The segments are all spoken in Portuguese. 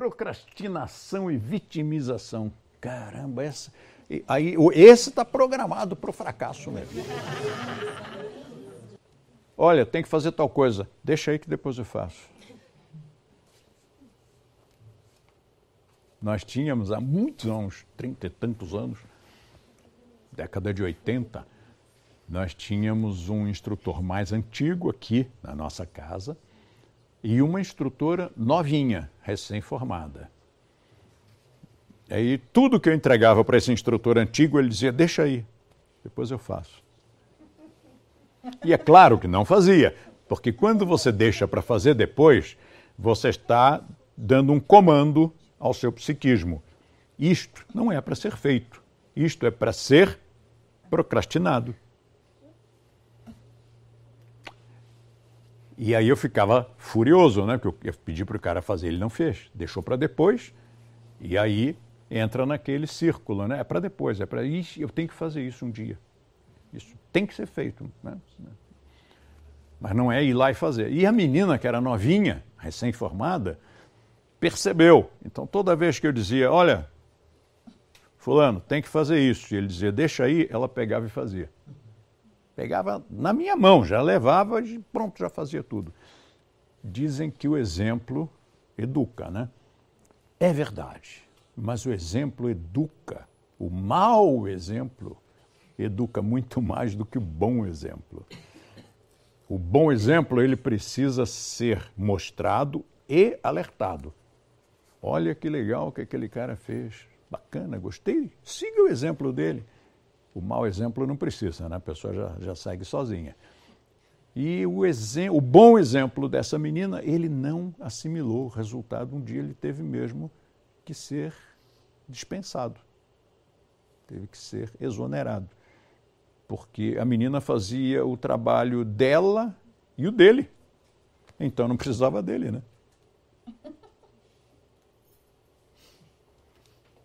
Procrastinação e vitimização. Caramba, essa, aí, esse está programado para o fracasso mesmo. Olha, tem que fazer tal coisa. Deixa aí que depois eu faço. Nós tínhamos há muitos anos, trinta e tantos anos, década de 80, nós tínhamos um instrutor mais antigo aqui na nossa casa e uma instrutora novinha, recém-formada. Aí tudo que eu entregava para esse instrutor antigo, ele dizia: Deixa aí, depois eu faço. E é claro que não fazia, porque quando você deixa para fazer depois, você está dando um comando ao seu psiquismo. Isto não é para ser feito, isto é para ser procrastinado. E aí eu ficava furioso, né? Porque eu pedi para o cara fazer, ele não fez, deixou para depois, e aí entra naquele círculo, né? É para depois, é para isso, eu tenho que fazer isso um dia. Isso tem que ser feito, né? Mas não é ir lá e fazer. E a menina que era novinha, recém-formada, percebeu. Então toda vez que eu dizia, olha, fulano, tem que fazer isso, e ele dizia, deixa aí, ela pegava e fazia. Pegava na minha mão, já levava e pronto, já fazia tudo. Dizem que o exemplo educa, né? É verdade, mas o exemplo educa. O mau exemplo educa muito mais do que o bom exemplo. O bom exemplo, ele precisa ser mostrado e alertado. Olha que legal que aquele cara fez. Bacana, gostei. Siga o exemplo dele. O mau exemplo não precisa, né? a pessoa já, já segue sozinha. E o, o bom exemplo dessa menina, ele não assimilou o resultado. Um dia ele teve mesmo que ser dispensado, teve que ser exonerado, porque a menina fazia o trabalho dela e o dele. Então não precisava dele, né?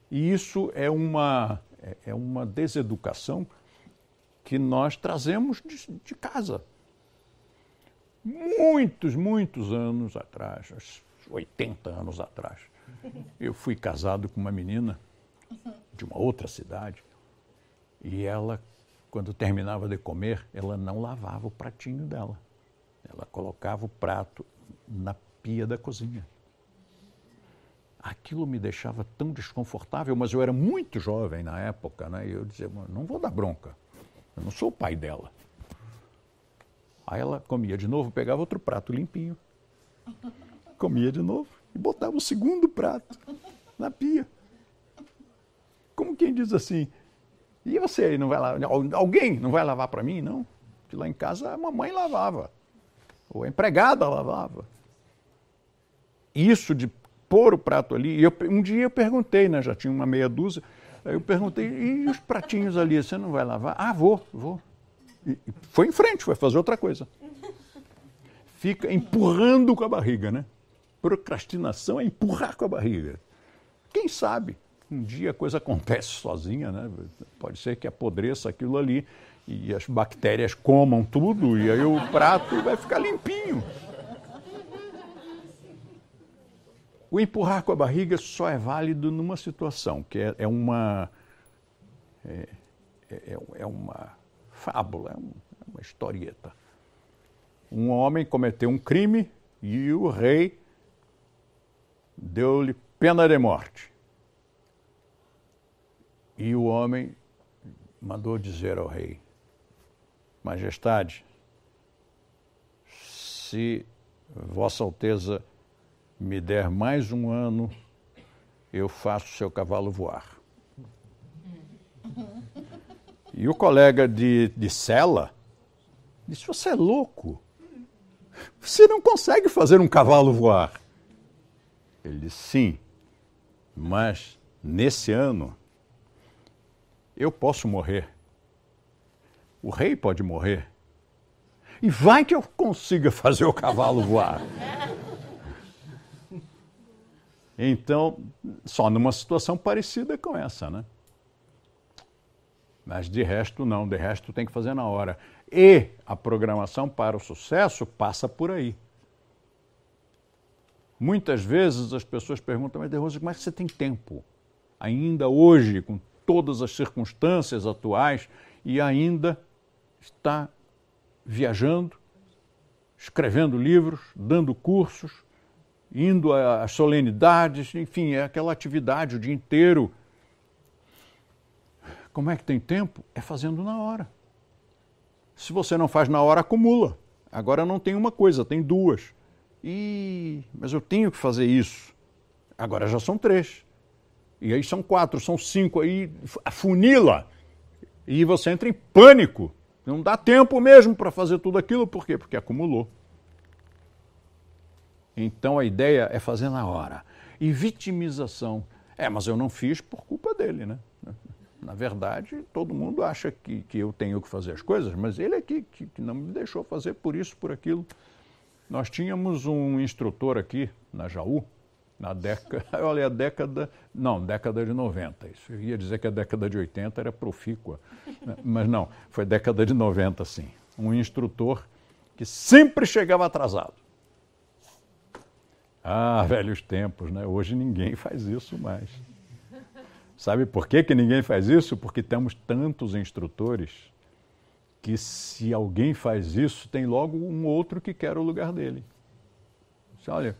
E isso é uma é, é uma deseducação que nós trazemos de, de casa. Muitos, muitos anos atrás, 80 anos atrás, eu fui casado com uma menina de uma outra cidade e ela, quando terminava de comer, ela não lavava o pratinho dela. Ela colocava o prato na pia da cozinha aquilo me deixava tão desconfortável, mas eu era muito jovem na época, né? E eu dizia, não vou dar bronca, eu não sou o pai dela. Aí ela comia de novo, pegava outro prato limpinho, comia de novo e botava o segundo prato na pia. Como quem diz assim, e você aí não vai lavar? Alguém não vai lavar para mim? Não. Porque lá em casa a mamãe lavava, ou a empregada lavava. Isso de pôr o prato ali. E eu, um dia eu perguntei, né, já tinha uma meia dúzia, aí eu perguntei, e os pratinhos ali, você não vai lavar? Ah, vou, vou. E foi em frente, foi fazer outra coisa. Fica empurrando com a barriga, né? Procrastinação é empurrar com a barriga. Quem sabe? Um dia a coisa acontece sozinha, né? Pode ser que apodreça aquilo ali e as bactérias comam tudo e aí o prato vai ficar limpinho. O empurrar com a barriga só é válido numa situação, que é, é uma. É, é, é, uma fábula, é, é uma historieta. Um homem cometeu um crime e o rei deu-lhe pena de morte. E o homem mandou dizer ao rei: Majestade, se Vossa Alteza me der mais um ano, eu faço seu cavalo voar. E o colega de, de cela disse: Você é louco. Você não consegue fazer um cavalo voar. Ele disse: Sim, mas nesse ano eu posso morrer. O rei pode morrer. E vai que eu consiga fazer o cavalo voar. Então, só numa situação parecida com essa, né? Mas de resto, não, de resto tem que fazer na hora. E a programação para o sucesso passa por aí. Muitas vezes as pessoas perguntam, mas De Rosa, como é que você tem tempo? Ainda hoje, com todas as circunstâncias atuais, e ainda está viajando, escrevendo livros, dando cursos, indo às solenidades, enfim, é aquela atividade o dia inteiro. Como é que tem tempo? É fazendo na hora. Se você não faz na hora, acumula. Agora não tem uma coisa, tem duas. E mas eu tenho que fazer isso. Agora já são três. E aí são quatro, são cinco, aí afunila. E você entra em pânico. Não dá tempo mesmo para fazer tudo aquilo, por quê? Porque acumulou. Então a ideia é fazer na hora. E vitimização. É, mas eu não fiz por culpa dele, né? Na verdade, todo mundo acha que, que eu tenho que fazer as coisas, mas ele é que, que, que não me deixou fazer por isso, por aquilo. Nós tínhamos um instrutor aqui na Jaú, na década, olha, a década, não, década de 90. Isso eu ia dizer que a década de 80 era profícua, né? mas não, foi década de 90 sim. Um instrutor que sempre chegava atrasado. Ah, velhos tempos, né? Hoje ninguém faz isso mais. Sabe por que, que ninguém faz isso? Porque temos tantos instrutores que se alguém faz isso, tem logo um outro que quer o lugar dele. Você olha,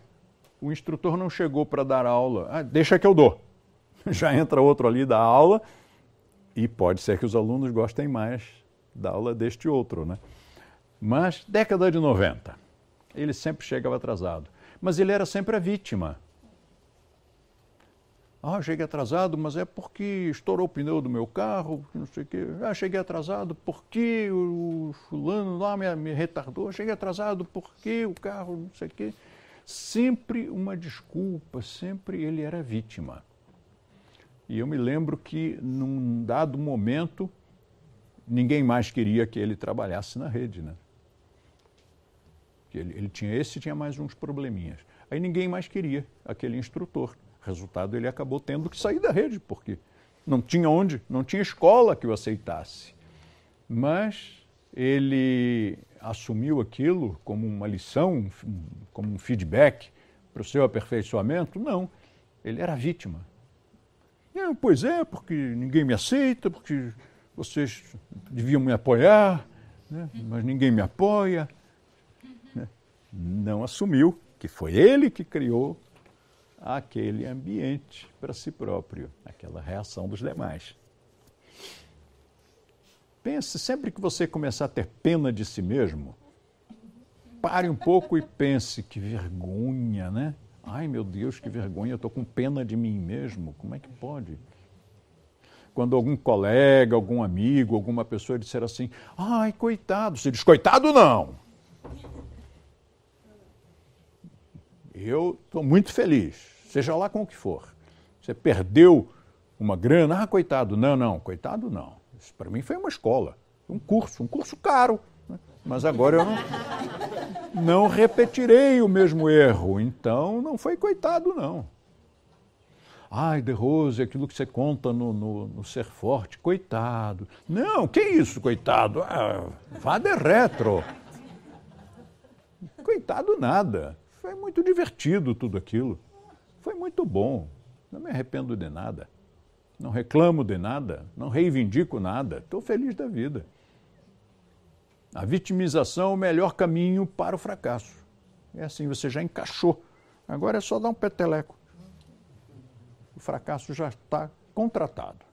o instrutor não chegou para dar aula, ah, deixa que eu dou. Já entra outro ali da aula e pode ser que os alunos gostem mais da aula deste outro, né? Mas década de 90, ele sempre chegava atrasado, mas ele era sempre a vítima. Ah, cheguei atrasado, mas é porque estourou o pneu do meu carro, não sei o quê. Ah, cheguei atrasado porque o fulano lá me, me retardou. Cheguei atrasado porque o carro, não sei o quê. Sempre uma desculpa, sempre ele era vítima. E eu me lembro que, num dado momento, ninguém mais queria que ele trabalhasse na rede, né? Ele, ele tinha esse e tinha mais uns probleminhas. Aí ninguém mais queria aquele instrutor. Resultado, ele acabou tendo que sair da rede, porque não tinha onde, não tinha escola que o aceitasse. Mas ele assumiu aquilo como uma lição, como um feedback para o seu aperfeiçoamento? Não, ele era vítima. É, pois é, porque ninguém me aceita, porque vocês deviam me apoiar, né? mas ninguém me apoia. Não assumiu que foi ele que criou aquele ambiente para si próprio, aquela reação dos demais. Pense, sempre que você começar a ter pena de si mesmo, pare um pouco e pense, que vergonha, né? Ai meu Deus, que vergonha, eu estou com pena de mim mesmo, como é que pode? Quando algum colega, algum amigo, alguma pessoa disser assim, ai, coitado, você diz, coitado não. Eu estou muito feliz seja lá com o que for. Você perdeu uma grana, ah, coitado. Não, não, coitado não. Isso para mim foi uma escola, um curso, um curso caro. Né? Mas agora eu não, não repetirei o mesmo erro, então não foi coitado, não. Ai, De Rose, aquilo que você conta no, no, no, Ser Forte, coitado. Não, que isso, coitado? Ah, vá de retro. Coitado nada. Foi muito divertido tudo aquilo. Foi muito bom, não me arrependo de nada, não reclamo de nada, não reivindico nada, estou feliz da vida. A vitimização é o melhor caminho para o fracasso. É assim, você já encaixou. Agora é só dar um peteleco. O fracasso já está contratado.